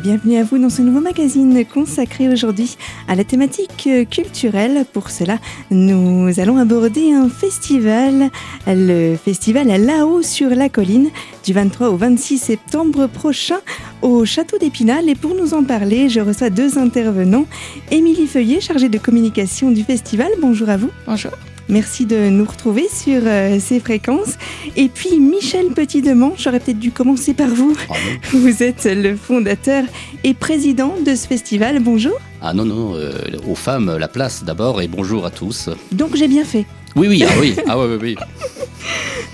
bienvenue à vous dans ce nouveau magazine consacré aujourd'hui à la thématique culturelle. Pour cela, nous allons aborder un festival, le festival là-haut sur la colline du 23 au 26 septembre prochain au Château d'Épinal. Et pour nous en parler, je reçois deux intervenants. Émilie Feuillet, chargée de communication du festival. Bonjour à vous. Bonjour. Merci de nous retrouver sur euh, ces fréquences. Et puis Michel Petit-Demont, j'aurais peut-être dû commencer par vous. Vous êtes le fondateur et président de ce festival. Bonjour. Ah non, non, euh, aux femmes, la place d'abord et bonjour à tous. Donc j'ai bien fait. Oui, oui, ah oui, ah oui, oui.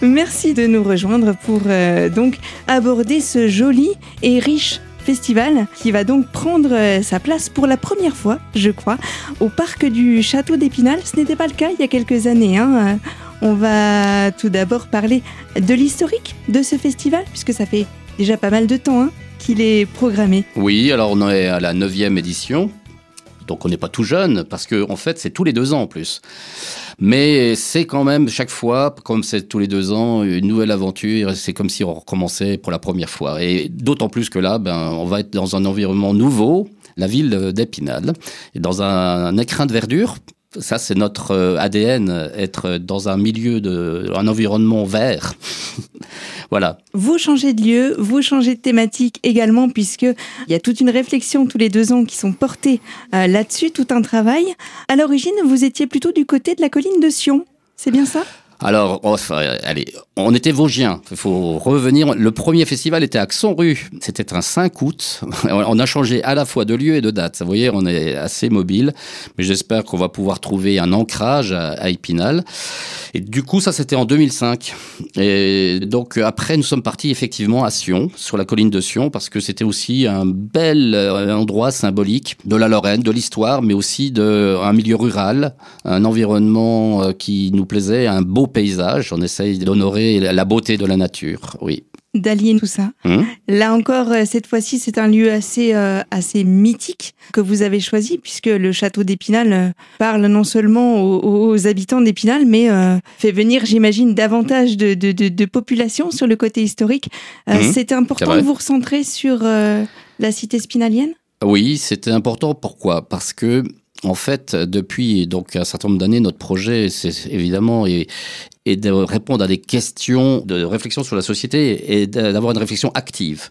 Merci de nous rejoindre pour euh, donc aborder ce joli et riche festival qui va donc prendre euh, sa place pour la première fois, je crois, au parc du Château d'Épinal. Ce n'était pas le cas il y a quelques années. Hein. On va tout d'abord parler de l'historique de ce festival, puisque ça fait déjà pas mal de temps hein, qu'il est programmé. Oui, alors on est à la 9e édition. Donc on n'est pas tout jeune, parce qu'en en fait c'est tous les deux ans en plus. Mais c'est quand même chaque fois, comme c'est tous les deux ans, une nouvelle aventure. C'est comme si on recommençait pour la première fois. Et d'autant plus que là, ben, on va être dans un environnement nouveau, la ville d'Épinal, dans un, écrin de verdure ça, c'est notre euh, ADN, être dans un milieu de, un environnement vert. voilà. Vous changez de lieu, vous changez de thématique également, puisque il y a toute une réflexion tous les deux ans qui sont portées euh, là-dessus, tout un travail. À l'origine, vous étiez plutôt du côté de la colline de Sion. C'est bien ça? Alors, allez, on était Vosgiens. Il faut revenir. Le premier festival était à Xon-Rue. C'était un 5 août. On a changé à la fois de lieu et de date. Vous voyez, on est assez mobile. Mais j'espère qu'on va pouvoir trouver un ancrage à, Épinal. Et du coup, ça, c'était en 2005. Et donc, après, nous sommes partis effectivement à Sion, sur la colline de Sion, parce que c'était aussi un bel euh, endroit symbolique de la Lorraine, de l'histoire, mais aussi d'un milieu rural, un environnement euh, qui nous plaisait, un beau paysage. On essaye d'honorer la beauté de la nature, oui d'allier tout ça. Hum. Là encore, euh, cette fois-ci, c'est un lieu assez, euh, assez mythique que vous avez choisi, puisque le château d'Épinal euh, parle non seulement aux, habitants d'Épinal, mais fait venir, j'imagine, davantage de, de, de, population sur le côté historique. Hum. C'était important de vous recentrer sur la cité spinalienne? Oui, c'était important. Pourquoi? Parce que en fait, depuis donc un certain nombre d'années, notre projet, c'est évidemment et, et de répondre à des questions de réflexion sur la société et d'avoir une réflexion active.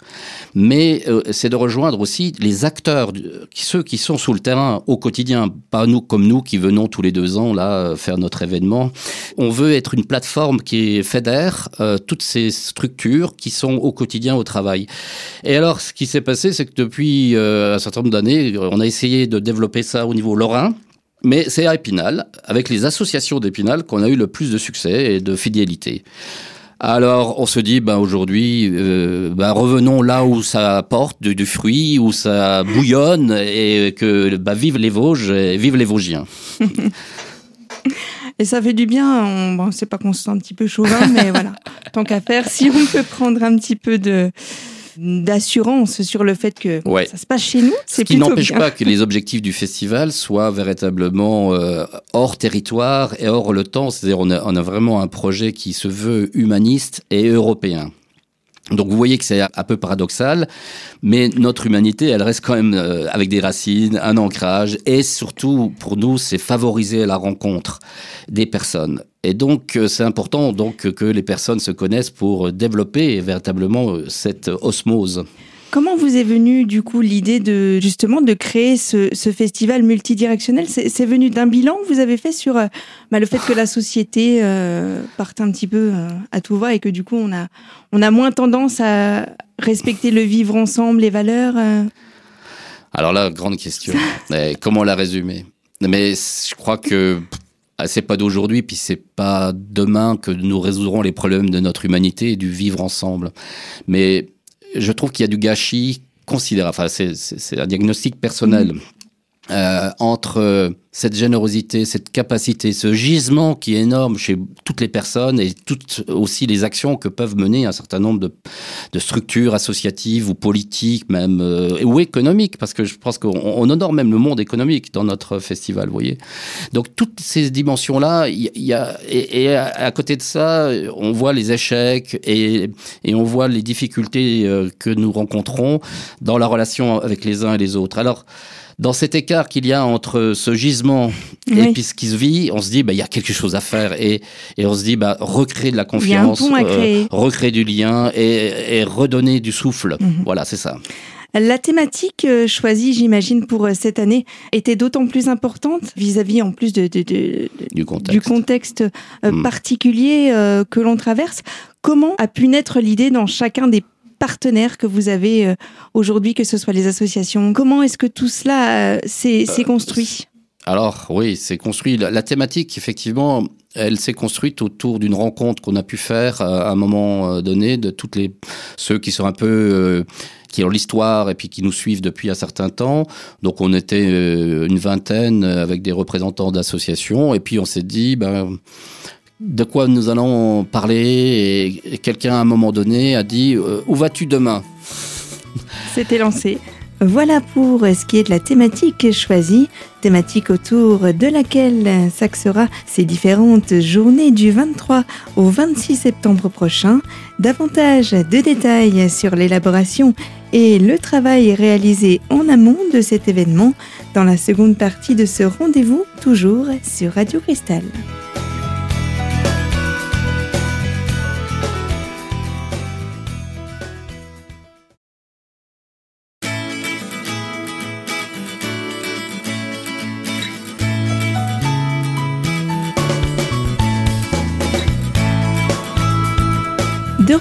Mais euh, c'est de rejoindre aussi les acteurs, ceux qui sont sous le terrain au quotidien, pas nous comme nous qui venons tous les deux ans là faire notre événement. On veut être une plateforme qui fédère euh, toutes ces structures qui sont au quotidien au travail. Et alors, ce qui s'est passé, c'est que depuis euh, un certain nombre d'années, on a essayé de développer ça au niveau lorrain. Mais c'est à Épinal, avec les associations d'Épinal, qu'on a eu le plus de succès et de fidélité. Alors, on se dit, ben aujourd'hui, euh, ben, revenons là où ça porte du, fruit, où ça bouillonne, et que ben, vive les Vosges, et vive les Vosgiens. Et ça fait du bien. On, bon, c'est pas qu'on se sent un petit peu chauvin, mais voilà. Tant qu'à faire, si on peut prendre un petit peu de d'assurance sur le fait que ça se passe chez nous. Ce qui n'empêche pas que les objectifs du festival soient véritablement euh, hors territoire et hors le temps. C'est-à-dire on a, on a vraiment un projet qui se veut humaniste et européen. Donc vous voyez que c'est un peu paradoxal, mais notre humanité, elle reste quand même euh, avec des racines, un ancrage, et surtout pour nous, c'est favoriser la rencontre des personnes. Et donc euh, c'est important donc que les personnes se connaissent pour développer véritablement euh, cette osmose. Comment vous est venue du coup l'idée de justement de créer ce, festival multidirectionnel? C'est venu d'un bilan que vous avez fait sur euh, bah, le fait que la société euh, parte un petit peu euh, à tout va et que du coup on a on a moins tendance à respecter le vivre ensemble, les valeurs. Alors là, grande question. comment la résumer? Mais je crois que c'est pas d'aujourd'hui, puis c'est pas demain que nous résoudrons les problèmes de notre humanité et du vivre ensemble. Mais je trouve qu'il y a du gâchis considérable. Enfin, c'est un diagnostic personnel. Euh, entre cette générosité, cette capacité, ce gisement qui est énorme chez toutes les personnes et toutes aussi les actions que peuvent mener un certain nombre de, structures associatives ou politiques même euh, ou économiques parce que je pense qu'on honore même le monde économique dans notre festival, vous voyez. Donc toutes ces dimensions là, il y, a et, et, à côté de ça, on voit les échecs et, et on voit les difficultés euh, que nous rencontrons dans la relation avec les uns et les autres. Alors dans cet écart qu'il y a entre ce gisement oui. et puis ce qui se vit, on se dit, bah, il y a quelque chose à faire et, et on se dit, bah, recréer de la confiance, euh, recréer du lien et, et redonner du souffle. -hmm. Voilà, c'est ça. La thématique euh, choisie, j'imagine, pour euh, cette année était d'autant plus importante vis-à-vis -vis, en plus de, de, de, du contexte, du contexte mm. particulier que l'on traverse. Comment a pu naître l'idée dans chacun des partenaires que vous avez euh, aujourd'hui, que ce soit les associations Comment est-ce que tout cela euh, s'est euh, construit? Alors oui, c'est construit. La, la, thématique, effectivement, elle s'est construite autour d'une rencontre qu'on a pu faire à un moment donné de toutes les ceux qui sont un peu euh, qui ont l'histoire et puis qui nous suivent depuis un certain temps. Donc on était euh, une vingtaine avec des représentants d'associations et puis on s'est dit ben de quoi nous allons parler et quelqu'un à un moment donné a dit euh, où vas-tu demain? C'était lancé. Voilà pour ce qui est de la thématique choisie, thématique autour de laquelle s'axera ces différentes journées du 23 au 26 septembre prochain. Davantage de détails sur l'élaboration et le travail réalisé en amont de cet événement dans la seconde partie de ce rendez-vous, toujours sur Radio Cristal.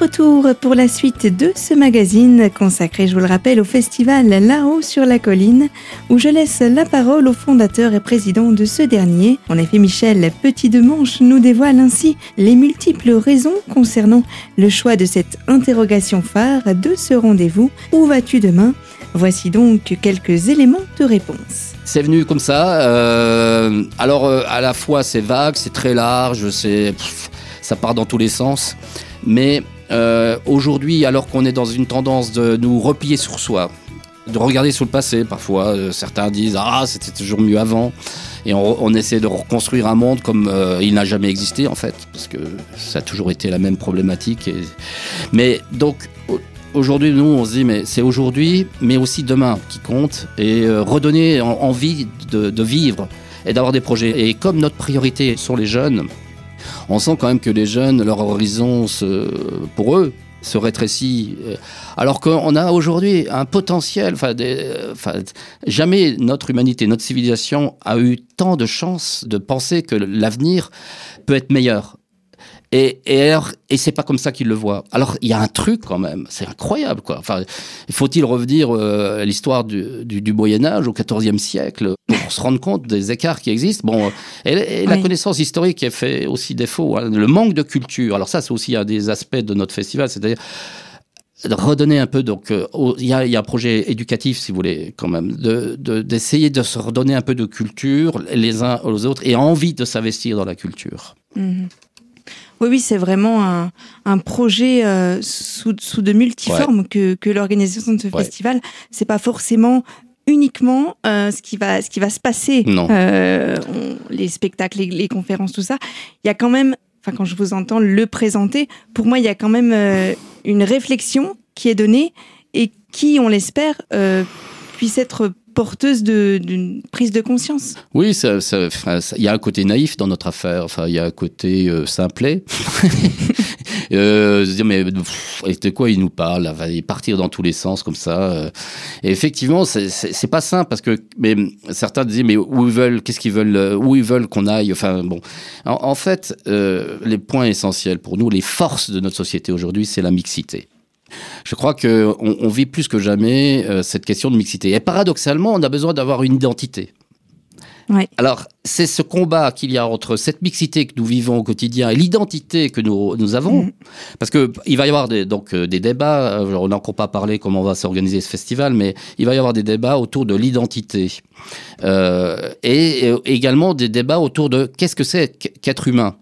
Retour pour la suite de ce magazine consacré, je vous le rappelle, au festival Là-haut sur la colline, où je laisse la parole au fondateur et président de ce dernier. En effet, Michel Petit-Demanche nous dévoile ainsi les multiples raisons concernant le choix de cette interrogation phare de ce rendez-vous. Où vas-tu demain? Voici donc quelques éléments de réponse. C'est venu comme ça. Euh, alors, euh, à la fois, c'est vague, c'est très large, c'est, ça part dans tous les sens. Mais euh, aujourd'hui, alors qu'on est dans une tendance de nous replier sur soi, de regarder sur le passé, parfois euh, certains disent ah c'était toujours mieux avant, et on, essaie de reconstruire un monde comme euh, il n'a jamais existé en fait, parce que ça a toujours été la même problématique. Mais donc aujourd'hui, nous on se dit mais c'est aujourd'hui, mais aussi demain qui compte, et redonner en, envie de vivre et d'avoir des projets. Et comme notre priorité sont les jeunes, on sent quand même que les jeunes, leur horizon, pour eux, se rétrécit. Alors qu'on a aujourd'hui un potentiel, enfin, jamais notre humanité, notre civilisation a eu tant de chances de penser que l'avenir peut être meilleur. Et, et, et c'est pas comme ça qu'ils le voient. Alors, il y a un truc quand même, c'est incroyable, quoi. Enfin, faut-il revenir euh, à l'histoire du, du, du, Moyen Âge, au XIVe siècle, pour se rendre compte des écarts qui existent Bon, et, et la oui. connaissance historique est fait aussi défaut. Hein. Le manque de culture. Alors ça, c'est aussi un des aspects de notre festival, c'est-à-dire redonner un peu donc euh, il y, a, y, a, un projet éducatif si vous voulez quand même de d'essayer de, de, se redonner un peu de culture les uns aux autres et envie de s'investir dans la culture. -hmm. Oui, oui, c'est vraiment un, un projet euh, sous, sous, de multiformes ouais. que, que l'organisation de ce ouais. festival. C'est pas forcément uniquement euh, ce qui va ce qui va se passer. Euh, on, les spectacles, les, les, conférences, tout ça. Il y a quand même, enfin quand je vous entends le présenter, pour moi il y a quand même euh, une réflexion qui est donnée et qui, on l'espère, euh, puisse être porteuse d'une prise de conscience. Oui, il ça, ça, y a un côté naïf dans notre affaire, enfin, il y a un côté euh, simplet. euh, se dire, mais pff, de quoi il nous parle Il va partir dans tous les sens comme ça. Euh. Et effectivement, c'est pas simple parce que mais, certains disent, mais où ils veulent, qu'est-ce qu'ils veulent, euh, où ils veulent qu'on aille Enfin, bon. En, fait, euh, les points essentiels pour nous, les forces de notre société aujourd'hui, c'est la mixité. Je crois qu'on on vit plus que jamais cette question de mixité. Et paradoxalement, on a besoin d'avoir une identité. Alors, c'est ce combat qu'il y a entre cette mixité que nous vivons au quotidien et l'identité que nous, nous avons. Mm. Parce que il va y avoir des, donc euh, des débats, euh, on n'a encore pas parlé comment va s'organiser ce festival, mais il va y avoir des débats autour de l'identité. Euh, et, également des débats autour de qu'est-ce que c'est qu'être humain.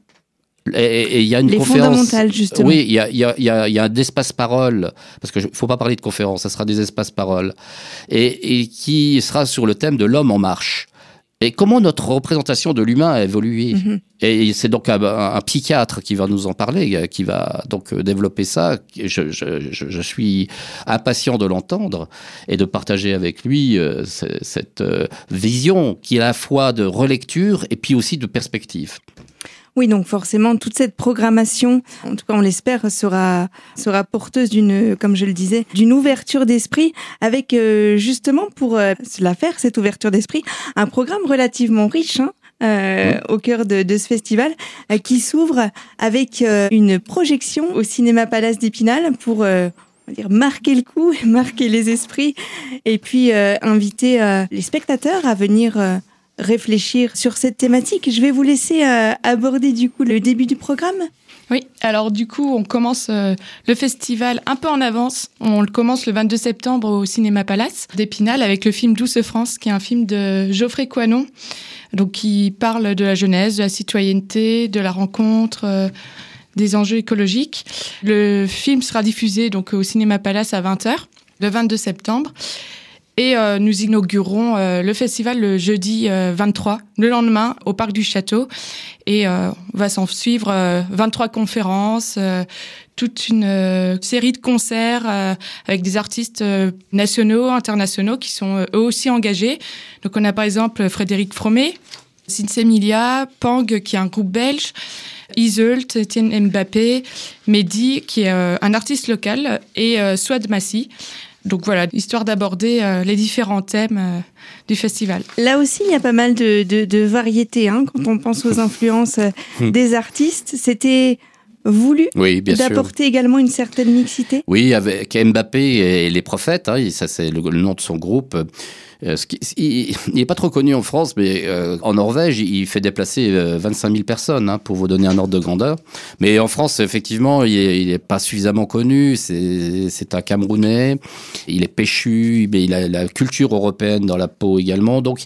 Et il y a une Les conférence. justement. Oui, il y a, y, a, y, a, y a un espace-parole, parce qu'il ne faut pas parler de conférence, ça sera des espaces-paroles, et, et, qui sera sur le thème de l'homme en marche. Et comment notre représentation de l'humain a évolué mhm. Et c'est donc un, psychiatre qui va nous en parler, qui va donc développer ça. Je, je, je suis impatient de l'entendre et de partager avec lui euh, cette euh, vision qui est à la fois de relecture et puis aussi de perspective. Oui, donc forcément, toute cette programmation, en tout cas on l'espère, sera, sera porteuse d'une, comme je le disais, d'une ouverture d'esprit, avec euh, justement pour euh, cela faire, cette ouverture d'esprit, un programme relativement riche. Hein, euh, au cœur de, de ce festival, qui s'ouvre avec une projection au cinéma Palace d'Épinal pour dire marquer le coup, marquer les esprits, et puis inviter les spectateurs à venir réfléchir sur cette thématique. Je vais vous laisser euh, aborder du coup le début du programme. Oui, alors du coup, on commence euh, le festival un peu en avance. On le commence le 22 septembre au Cinéma Palace d'Épinal avec le film Douce France, qui est un film de Geoffrey Coinon, donc qui parle de la jeunesse, de la citoyenneté, de la rencontre. Euh, des enjeux écologiques. Le film sera diffusé donc au Cinéma Palace à 20h le 22 septembre. Et euh, nous inaugurons euh, le festival le jeudi 23, euh, le lendemain, au Parc du Château. Et on va s'en suivre 23 conférences, toute une série de concerts avec des artistes nationaux, internationaux qui sont eux aussi engagés. Donc on a par exemple Frédéric Fromet, Sinsemilia, Pang, qui est un groupe belge, Iseult, Etienne Mbappé, Mehdi, qui est un artiste local, et Swad Massi. Donc voilà, histoire d'aborder euh, les différents thèmes euh, du festival. Là aussi, il y a pas mal de, de, variétés hein, quand on pense aux influences euh, hmm. des artistes. C'était voulu d'apporter également une certaine mixité? Oui, avec Mbappé et les prophètes, hein, ça c'est le, nom de son groupe. Euh, il n'est pas trop connu en France, mais euh, en Norvège, il fait déplacer 25 euh, 000 personnes, hein, pour vous donner un ordre de grandeur. Mais en France, effectivement, il n'est pas suffisamment connu. C'est un Camerounais. Il est péchu, mais il a la culture européenne dans la peau également. Donc,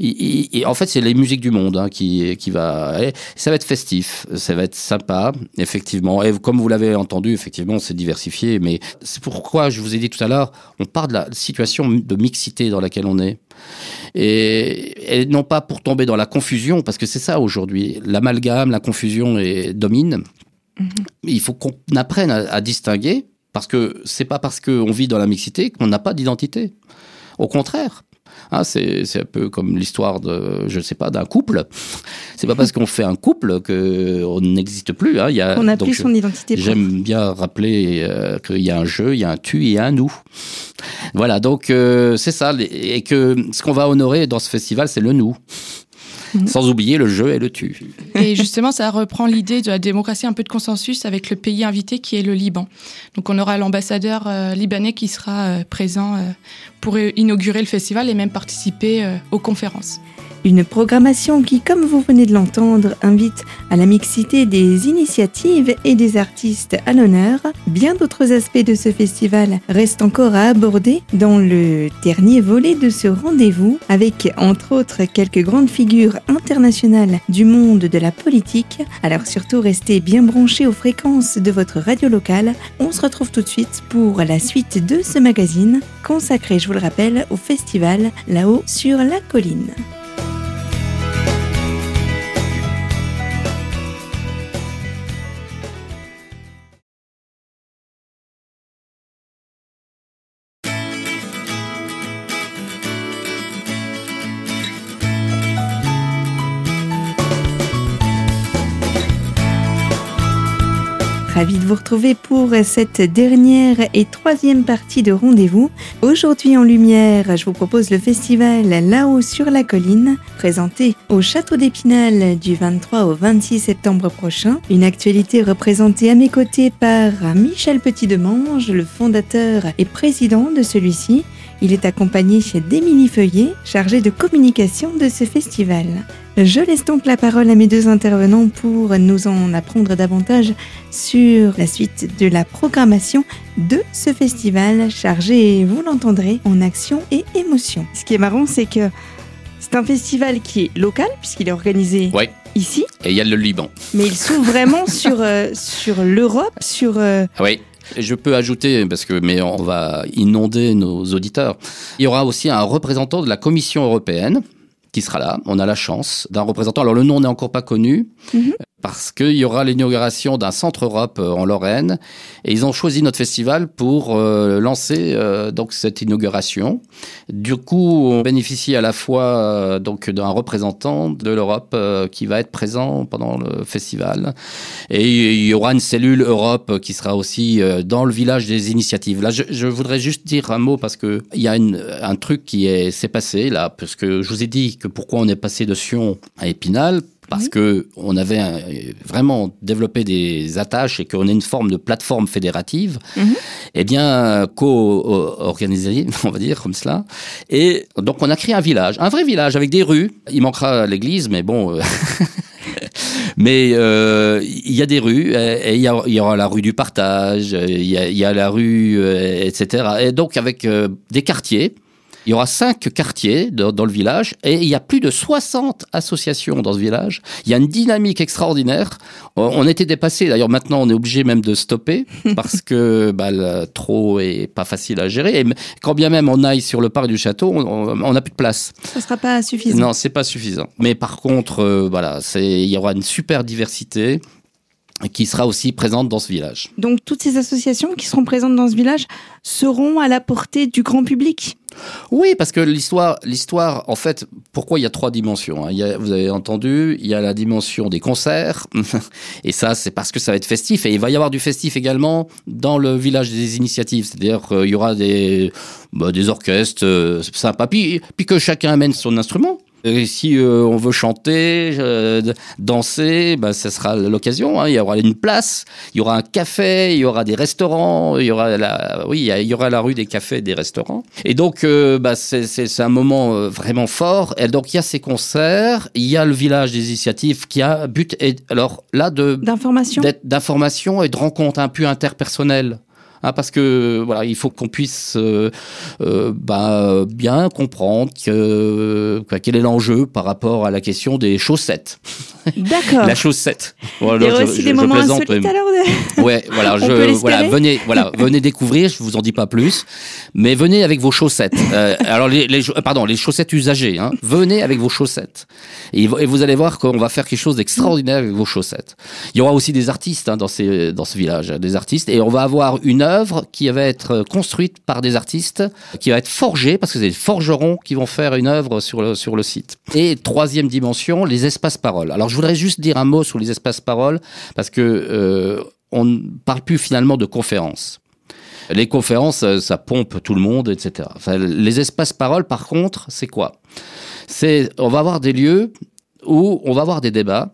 en fait, c'est les musiques du monde hein, qui, qui va. Ça va être festif, ça va être sympa, effectivement. Et comme vous l'avez entendu, effectivement, c'est diversifié. Mais c'est pourquoi je vous ai dit tout à l'heure, on part de la situation de mixité dans laquelle on et, non pas pour tomber dans la confusion, parce que c'est ça aujourd'hui. L'amalgame, la confusion domine. Mhm. Il faut qu'on apprenne à, distinguer, parce que c'est pas parce qu'on vit dans la mixité qu'on n'a pas d'identité. Au contraire, ah, c'est un peu comme l'histoire de, je ne sais pas, d'un couple. C'est pas parce qu'on fait un couple qu'on n'existe plus. Hein. Il y a, on n'a plus son identité. J'aime bien rappeler euh, qu'il y a un jeu, il y a un tu et un nous. Voilà, donc euh, c'est ça. Et que ce qu'on va honorer dans ce festival, c'est le nous. Mhm. Sans oublier le jeu et le tu. Et justement, ça reprend l'idée de la démocratie, un peu de consensus avec le pays invité qui est le Liban. Donc on aura l'ambassadeur euh, libanais qui sera euh, présent euh, pour inaugurer le festival et même participer aux conférences. Une programmation qui, comme vous venez de l'entendre, invite à la mixité des initiatives et des artistes à l'honneur. Bien d'autres aspects de ce festival restent encore à aborder dans le dernier volet de ce rendez-vous, avec entre autres quelques grandes figures internationales du monde de la politique. Alors surtout restez bien branchés aux fréquences de votre radio locale. On se retrouve tout de suite pour la suite de ce magazine consacré, je vous le rappelle, au festival là-haut sur la colline. Ravi de vous retrouver pour cette dernière et troisième partie de rendez-vous. Aujourd'hui en lumière, je vous propose le festival Là-haut sur la colline, présenté au Château d'Épinal du 23 au 26 septembre prochain. Une actualité représentée à mes côtés par Michel Petit-Demange, le fondateur et président de celui-ci, Il est accompagné d'Émilie Feuillet, chargée de communication de ce festival. Je laisse donc la parole à mes deux intervenants pour nous en apprendre davantage sur la suite de la programmation de ce festival chargé, vous l'entendrez, en action et émotion. Ce qui est marrant, c'est que c'est un festival qui est local, puisqu'il est organisé Ouais. ici, Et il y a le Liban. mais il s'ouvre vraiment sur, euh, sur l'Europe, sur... euh, Oui. Et Je peux ajouter, parce que mais on va inonder nos auditeurs, il y aura aussi un représentant de la Commission européenne qui sera là. On a la chance d'un représentant. Alors le nom n'est encore pas connu. Mhm. Parce qu'il y aura l'inauguration d'un centre Europe euh, en Lorraine et ils ont choisi notre festival pour euh, lancer euh, donc cette inauguration. Du coup, on bénéficie à la fois donc d'un représentant de l'Europe qui va être présent pendant le festival et il y aura une cellule Europe qui sera aussi dans le village des initiatives. Là, je, voudrais juste dire un mot parce que il y a un truc qui est s'est passé là, parce que je vous ai dit que pourquoi on est passé de Sion à Épinal. Parce que on avait vraiment développé des attaches et qu'on est une forme de plateforme fédérative, Mhm. eh bien co-organisée, on va dire comme cela. Et donc on a créé un village, un vrai village avec des rues. Il manquera l'église, mais bon. euh, Mais euh, il y a des rues, et il y, aura la rue du partage, il y a, il y a la rue, euh, etc. Et donc avec euh, des quartiers, il y aura cinq quartiers dans, dans le village, et il y a plus de 60 associations dans ce village. Il y a une dynamique extraordinaire. On, on était dépassé, d'ailleurs maintenant on est obligé même de stopper, parce que bah, le trop est pas facile à gérer. Et quand bien même on aille sur le parc du château, on n'a plus de place. ça sera pas suffisant. Non, c'est pas suffisant. Mais par contre, euh, voilà, c'est il y aura une super diversité qui sera aussi présente dans ce village. Donc toutes ces associations qui seront présentes dans ce village seront à la portée du grand public. Oui, parce que l'histoire, l'histoire, en fait, pourquoi il y a trois dimensions hein Il y a, Vous avez entendu, il y a la dimension des concerts, et ça, c'est parce que ça va être festif, et il va y avoir du festif également dans le village des initiatives, c'est-à-dire qu'il y aura des, bah, des orchestres euh, sympas, puis, puis que chacun amène son instrument. Et si euh, on veut chanter, euh, danser, bah, ce sera l'occasion. hein. Il y aura une place, il y aura un café, il y aura des restaurants, il y aura la, oui, il y aura la rue des cafés et des restaurants. Et donc, euh, bah, c'est- un moment euh, vraiment fort. Et donc, il y a ces concerts, il y a le village des initiatives qui a but, et, alors là, de D'information d'être- d'information et de rencontres un peu interpersonnelles. Hein, parce que voilà, il faut qu'on puisse euh, euh, bah, bien comprendre que, quel est l'enjeu par rapport à la question des chaussettes. D'accord. La chaussette. Il Voilà, y aura je- aussi je- des je moments insolites alors de- Ouais, voilà, je, voilà, venez, voilà, venez découvrir. Je vous en dis pas plus, mais venez avec vos chaussettes. Euh, alors les, les, pardon, les chaussettes usagées. Hein, venez avec vos chaussettes, et, et vous allez voir qu'on va faire quelque chose d'extraordinaire avec vos chaussettes. Il y aura aussi des artistes hein, dans ces, dans ce village, des artistes, et on va avoir une œuvre qui va être construite par des artistes, qui va être forgée parce que c'est des forgerons qui vont faire une œuvre sur le sur le site. Et troisième dimension, les espaces paroles. Alors je voudrais juste dire un mot sur les espaces paroles parce que euh, on ne parle plus finalement de conférences. Les conférences, euh, ça pompe tout le monde, etc. Les espaces paroles, par contre, c'est quoi? C'est, on va avoir des lieux où on va avoir des débats.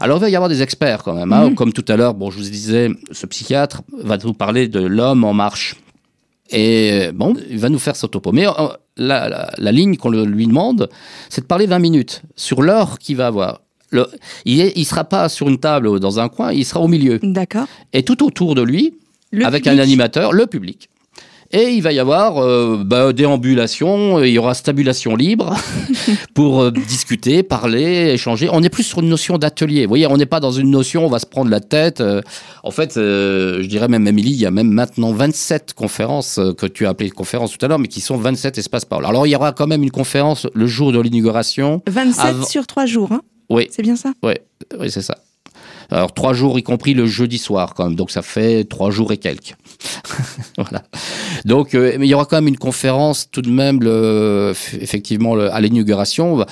Alors, il va y avoir des experts quand même. hein. Mhm. Comme tout à l'heure, bon, je vous disais, ce psychiatre va nous parler de l'homme en marche. Et euh, bon, il va nous faire son topo. Mais euh, la, la- la ligne qu'on lui demande, c'est de parler 20 minutes sur l'heure qu'il va avoir. Le- il ne sera pas sur une table ou dans un coin, il sera au milieu. D'accord. Et tout autour de lui, Le avec public. un animateur, le public. Et il va y avoir euh, bah, déambulation, il y aura stabulation libre pour euh, discuter, parler, échanger. On est plus sur une notion d'atelier. Vous voyez, on n'est pas dans une notion, on va se prendre la tête. euh. en fait, euh, je dirais même, Émilie, il y a même maintenant 27 conférences euh, que tu as appelées conférences tout à l'heure, mais qui sont 27 espaces paroles. Alors, il y aura quand même une conférence le jour de l'inauguration. 27 Avant- sur 3 jours, hein? Oui, c'est bien ça? Oui, c'est ça. Alors trois jours, y compris le jeudi soir quand même, donc ça fait trois jours et quelques. voilà. Donc, euh, il y aura quand même une conférence tout de même, le, effectivement, à l'inauguration.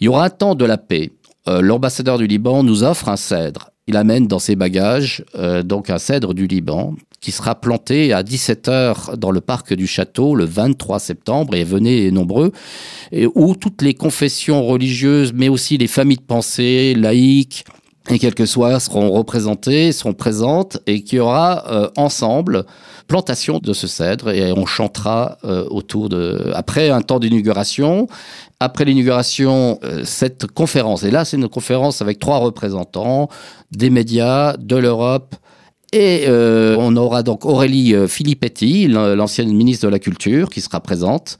Il y aura un temps de la paix. Euh, L'ambassadeur du Liban nous offre un cèdre. Il amène dans ses bagages euh, donc un cèdre du Liban qui sera planté à 17h dans le parc du château le 23 septembre et venez nombreux et où toutes les confessions religieuses mais aussi les familles de pensée laïques et quelles que soient seront représentées, seront présentes et qu'il y aura euh, ensemble plantation de ce cèdre et on chantera euh, autour de après un temps d'inauguration après l'inauguration euh, cette conférence et là c'est une conférence avec trois représentants des médias de l'Europe et euh, on aura donc Aurélie euh, Filippetti, l'ancienne ministre de la Culture, qui sera présente,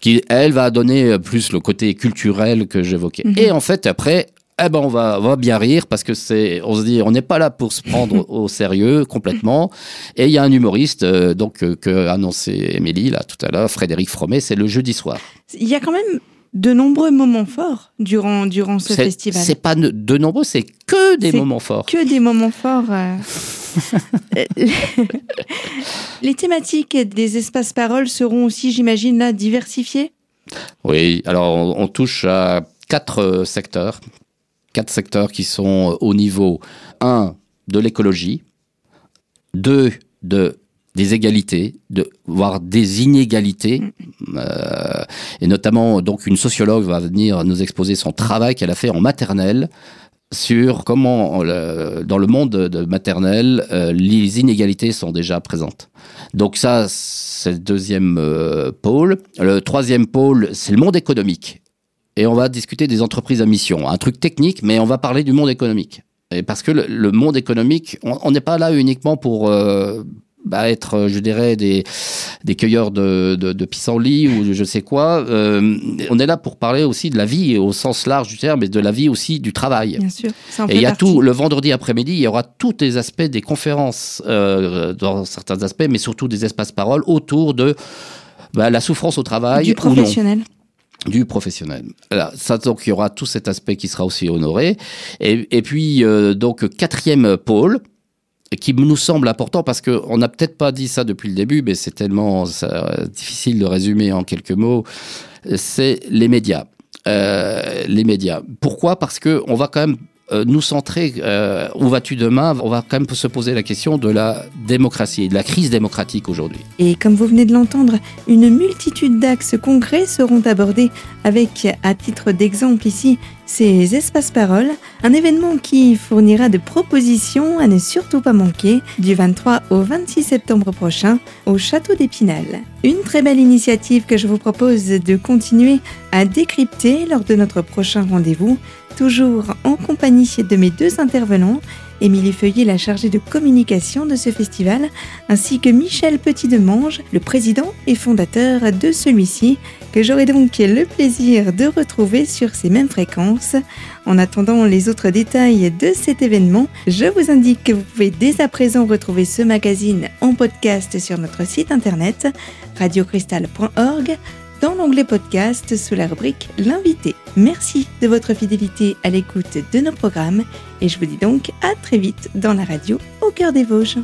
qui, elle, va donner plus le côté culturel que j'évoquais. Mm -hmm. Et en fait, après, eh ben on va, on va bien rire parce que c'est, on se dit, on n'est pas là pour se prendre au sérieux complètement. Et il y a un humoriste, euh, donc euh, que annoncé Émilie là tout à l'heure, Frédéric Fromet, c'est le jeudi soir. Il y a quand même de nombreux moments forts durant durant ce festival. C'est pas de, de nombreux, c'est que des moments forts. Que des moments forts. Euh... Les thématiques des espaces paroles seront aussi, j'imagine, là diversifiées? Oui, alors on, on touche à quatre secteurs quatre secteurs qui sont au niveau 1 de l'écologie, 2 de des égalités, voire des inégalités, euh, et notamment donc une sociologue va venir nous exposer son travail qu'elle a fait en maternelle sur comment euh, dans le monde de maternelle euh, les inégalités sont déjà présentes. Donc ça c'est le deuxième euh, pôle. Le troisième pôle c'est le monde économique et on va discuter des entreprises à mission. Un truc technique, mais on va parler du monde économique. Et parce que le, le monde économique, on n'est pas là uniquement pour euh, bah, être, je dirais, des, des cueilleurs de, de, de pissenlit ou je sais quoi. Euh, on est là pour parler aussi de la vie au sens large du terme, mais de la vie aussi du travail. Bien sûr. Et il y a partie. tout, le vendredi après-midi, il y aura tous les aspects des conférences, euh, dans certains aspects, mais surtout des espaces paroles autour de bah, la souffrance au travail. Du professionnel. Ou non du professionnel. Là, ça, donc, il y aura tout cet aspect qui sera aussi honoré. Et, puis, euh, donc, quatrième pôle, qui nous semble important parce qu'on n'a peut-être pas dit ça depuis le début, mais c'est tellement ça, difficile de résumer en quelques mots, c'est les médias. Euh, les médias. Pourquoi? Parce que on va quand même euh, nous centrer euh, où vas-tu demain? On va quand même se poser la question de la démocratie, de la crise démocratique aujourd'hui. Et comme vous venez de l'entendre, une multitude d'axes concrets seront abordés avec, à titre d'exemple ici, ces espaces paroles, un événement qui fournira de propositions à ne surtout pas manquer du 23 au 26 septembre prochain au Château d'Épinal. Une très belle initiative que je vous propose de continuer à décrypter lors de notre prochain rendez-vous, toujours en compagnie de mes deux intervenants, Émilie Feuillet, la chargée de communication de ce festival, ainsi que Michel Petit-Demange, le président et fondateur de celui-ci, que j'aurai donc le plaisir de retrouver sur ces mêmes fréquences. En attendant les autres détails de cet événement, je vous indique que vous pouvez dès à présent retrouver ce magazine en podcast sur notre site internet radiocristal.org dans l'onglet podcast sous la rubrique L'invité. Merci de votre fidélité à l'écoute de nos programmes et je vous dis donc à très vite dans la radio au cœur des Vosges.